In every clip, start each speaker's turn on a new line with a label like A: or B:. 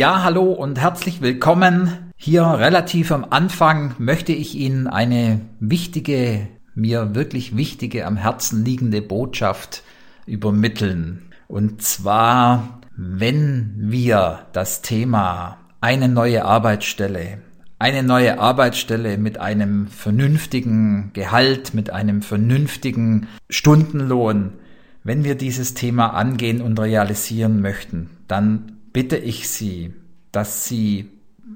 A: Ja, hallo und herzlich willkommen. Hier relativ am Anfang möchte ich Ihnen eine wichtige, mir wirklich wichtige, am Herzen liegende Botschaft übermitteln. Und zwar, wenn wir das Thema eine neue Arbeitsstelle, eine neue Arbeitsstelle mit einem vernünftigen Gehalt, mit einem vernünftigen Stundenlohn, wenn wir dieses Thema angehen und realisieren möchten, dann bitte ich Sie, dass Sie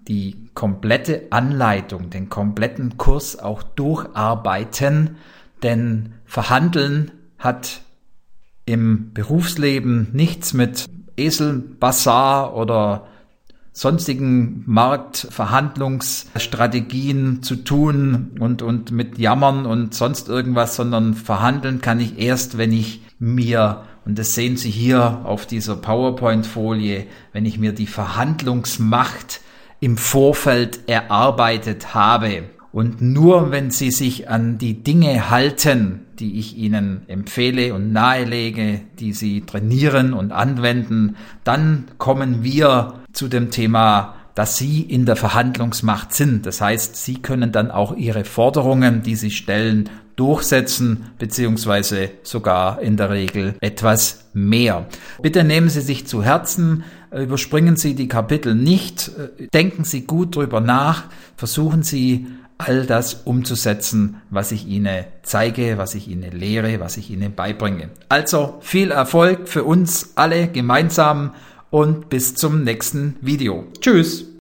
A: die komplette Anleitung, den kompletten Kurs auch durcharbeiten, denn Verhandeln hat im Berufsleben nichts mit Eselbazar oder sonstigen Marktverhandlungsstrategien zu tun und, und mit Jammern und sonst irgendwas, sondern verhandeln kann ich erst, wenn ich mir, und das sehen Sie hier auf dieser PowerPoint-Folie, wenn ich mir die Verhandlungsmacht im Vorfeld erarbeitet habe. Und nur wenn Sie sich an die Dinge halten, die ich Ihnen empfehle und nahelege, die Sie trainieren und anwenden, dann kommen wir zu dem Thema dass sie in der Verhandlungsmacht sind. Das heißt, sie können dann auch ihre Forderungen, die sie stellen, durchsetzen, beziehungsweise sogar in der Regel etwas mehr. Bitte nehmen Sie sich zu Herzen, überspringen Sie die Kapitel nicht, denken Sie gut drüber nach, versuchen Sie all das umzusetzen, was ich Ihnen zeige, was ich Ihnen lehre, was ich Ihnen beibringe. Also viel Erfolg für uns alle gemeinsam und bis zum nächsten Video. Tschüss!